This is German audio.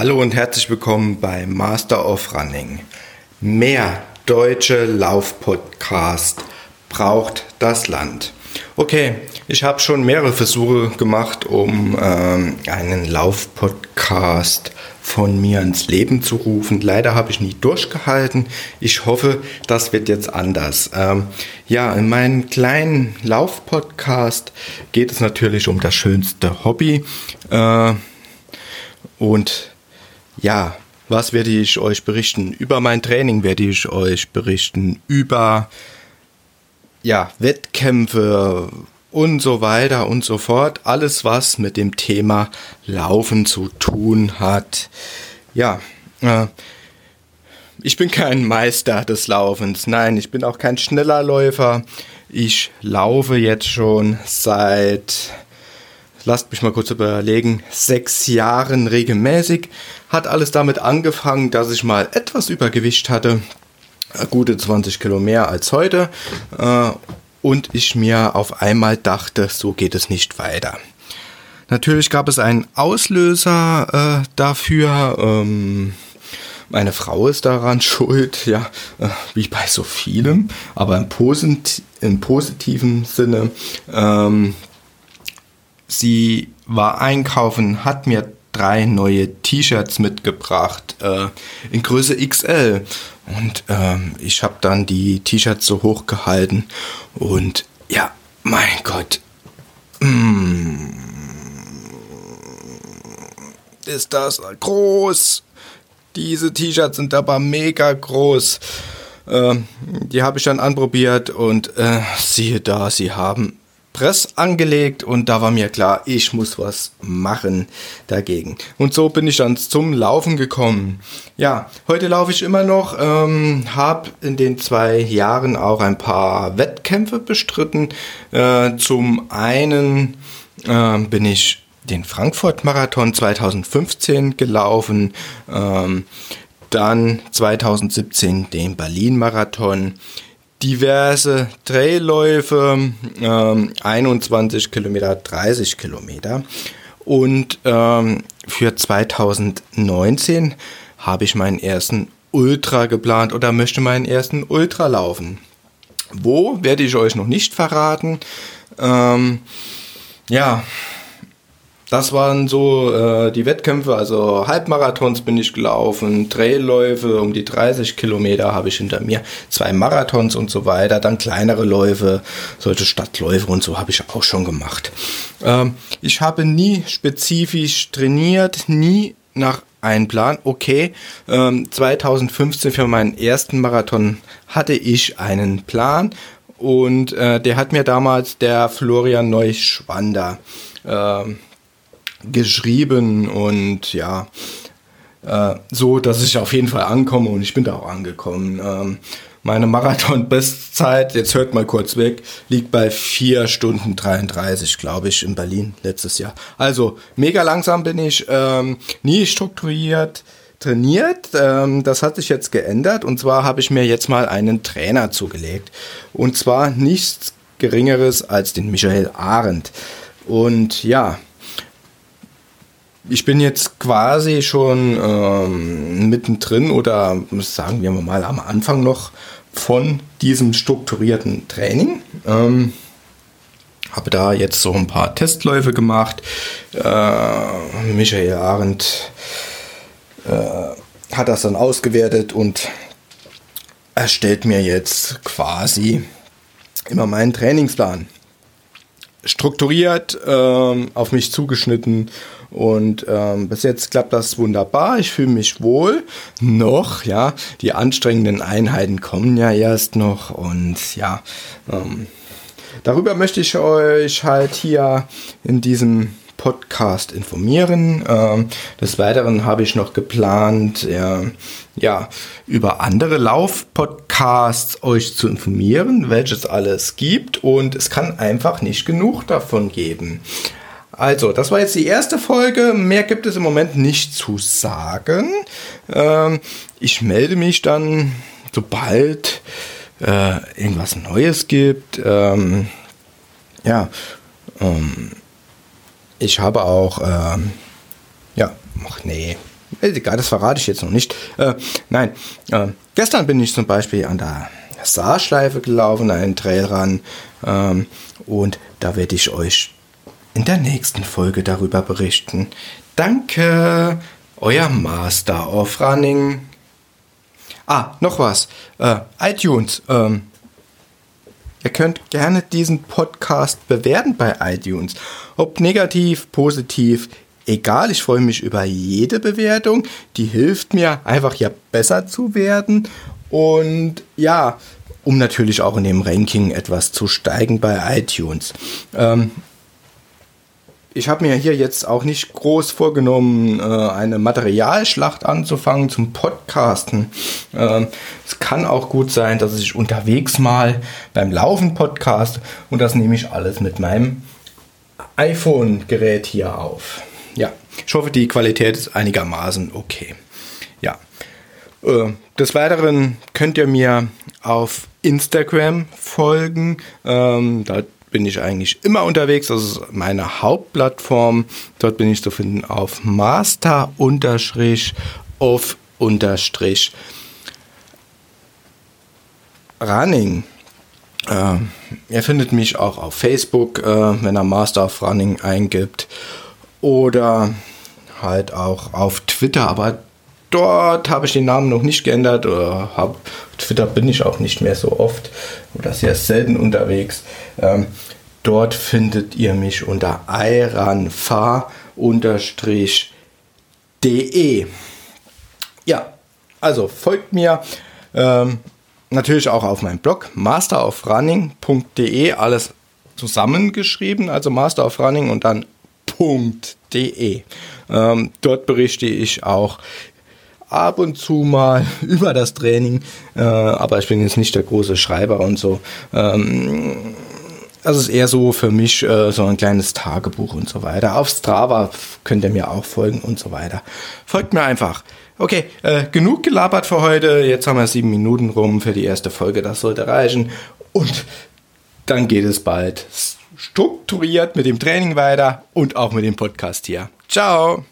Hallo und herzlich willkommen bei Master of Running. Mehr deutsche Laufpodcast braucht das Land. Okay, ich habe schon mehrere Versuche gemacht, um ähm, einen Laufpodcast von mir ins Leben zu rufen. Leider habe ich nie durchgehalten. Ich hoffe, das wird jetzt anders. Ähm, ja, in meinem kleinen Laufpodcast geht es natürlich um das schönste Hobby. Äh, und ja, was werde ich euch berichten? Über mein Training werde ich euch berichten. Über ja, Wettkämpfe und so weiter und so fort. Alles, was mit dem Thema Laufen zu tun hat. Ja, äh, ich bin kein Meister des Laufens. Nein, ich bin auch kein schneller Läufer. Ich laufe jetzt schon seit, lasst mich mal kurz überlegen, sechs Jahren regelmäßig. Hat alles damit angefangen, dass ich mal etwas Übergewicht hatte gute 20 Kilo mehr als heute. Äh, und ich mir auf einmal dachte, so geht es nicht weiter. Natürlich gab es einen Auslöser äh, dafür. Ähm, meine Frau ist daran schuld, ja, äh, wie bei so vielem, aber im, Posit im positiven Sinne. Ähm, sie war einkaufen, hat mir drei neue T-Shirts mitgebracht äh, in Größe XL. Und ähm, ich habe dann die T-Shirts so hoch gehalten und ja, mein Gott. Mm, ist das groß. Diese T-Shirts sind aber mega groß. Ähm, die habe ich dann anprobiert und äh, siehe da, sie haben Press angelegt und da war mir klar, ich muss was machen dagegen. Und so bin ich dann zum Laufen gekommen. Ja, heute laufe ich immer noch, ähm, habe in den zwei Jahren auch ein paar Wettkämpfe bestritten. Äh, zum einen äh, bin ich den Frankfurt-Marathon 2015 gelaufen, ähm, dann 2017 den Berlin-Marathon diverse Trailläufe, ähm, 21 Kilometer, 30 Kilometer. Und ähm, für 2019 habe ich meinen ersten Ultra geplant oder möchte meinen ersten Ultra laufen. Wo werde ich euch noch nicht verraten. Ähm, ja, das waren so äh, die Wettkämpfe, also Halbmarathons bin ich gelaufen, Trailläufe um die 30 Kilometer habe ich hinter mir, zwei Marathons und so weiter, dann kleinere Läufe, solche Stadtläufe und so habe ich auch schon gemacht. Ähm, ich habe nie spezifisch trainiert, nie nach einem Plan. Okay, ähm, 2015 für meinen ersten Marathon hatte ich einen Plan und äh, der hat mir damals der Florian Neuschwander ähm, geschrieben und ja, äh, so, dass ich auf jeden Fall ankomme und ich bin da auch angekommen. Ähm, meine Marathon-Bestzeit, jetzt hört mal kurz weg, liegt bei 4 Stunden 33, glaube ich, in Berlin letztes Jahr. Also mega langsam bin ich, ähm, nie strukturiert trainiert. Ähm, das hat sich jetzt geändert und zwar habe ich mir jetzt mal einen Trainer zugelegt. Und zwar nichts Geringeres als den Michael Arendt. Und ja, ich bin jetzt quasi schon ähm, mittendrin oder sagen wir mal am Anfang noch von diesem strukturierten Training. Ähm, habe da jetzt so ein paar Testläufe gemacht. Äh, Michael Arendt äh, hat das dann ausgewertet und erstellt mir jetzt quasi immer meinen Trainingsplan. Strukturiert, äh, auf mich zugeschnitten und ähm, bis jetzt klappt das wunderbar. Ich fühle mich wohl noch. Ja, die anstrengenden Einheiten kommen ja erst noch und ja. Ähm, darüber möchte ich euch halt hier in diesem Podcast informieren. Ähm, des Weiteren habe ich noch geplant, äh, ja, über andere Laufpodcasts euch zu informieren, welches alles gibt und es kann einfach nicht genug davon geben. Also, das war jetzt die erste Folge. Mehr gibt es im Moment nicht zu sagen. Ähm, ich melde mich dann, sobald äh, irgendwas Neues gibt. Ähm, ja, ähm, ich habe auch, ähm, ja, ach nee, egal, das verrate ich jetzt noch nicht. Äh, nein, äh, gestern bin ich zum Beispiel an der Saarschleife gelaufen, einen Trail ran. Ähm, und da werde ich euch in der nächsten Folge darüber berichten. Danke, euer Master of Running. Ah, noch was. Äh, iTunes. Ähm, ihr könnt gerne diesen Podcast bewerten bei iTunes. Ob negativ, positiv, egal. Ich freue mich über jede Bewertung. Die hilft mir einfach ja besser zu werden. Und ja, um natürlich auch in dem Ranking etwas zu steigen bei iTunes. Ähm, ich habe mir hier jetzt auch nicht groß vorgenommen, äh, eine Materialschlacht anzufangen zum Podcasten. Ähm, es kann auch gut sein, dass ich unterwegs mal beim Laufen podcast und das nehme ich alles mit meinem iPhone-Gerät hier auf. Ja, ich hoffe, die Qualität ist einigermaßen okay. Ja. Äh, des Weiteren könnt ihr mir auf Instagram folgen. Ähm, da bin ich eigentlich immer unterwegs. Das ist meine Hauptplattform. Dort bin ich zu finden auf Master of Running. Äh, ihr findet mich auch auf Facebook, äh, wenn ihr Master of Running eingibt. Oder halt auch auf Twitter, aber dort habe ich den Namen noch nicht geändert. Oder hab, Twitter bin ich auch nicht mehr so oft oder sehr selten unterwegs. Ähm, dort findet ihr mich unter iranfa-de. Ja, also folgt mir. Ähm, natürlich auch auf meinem Blog masterofrunning.de, alles zusammengeschrieben, also Master of Running und dann .de. Ähm, dort berichte ich auch ab und zu mal über das Training, äh, aber ich bin jetzt nicht der große Schreiber und so. Ähm, das ist eher so für mich äh, so ein kleines Tagebuch und so weiter. Auf Strava könnt ihr mir auch folgen und so weiter. Folgt mir einfach. Okay, äh, genug gelabert für heute. Jetzt haben wir sieben Minuten rum für die erste Folge. Das sollte reichen. Und dann geht es bald strukturiert mit dem Training weiter und auch mit dem Podcast hier. Ciao!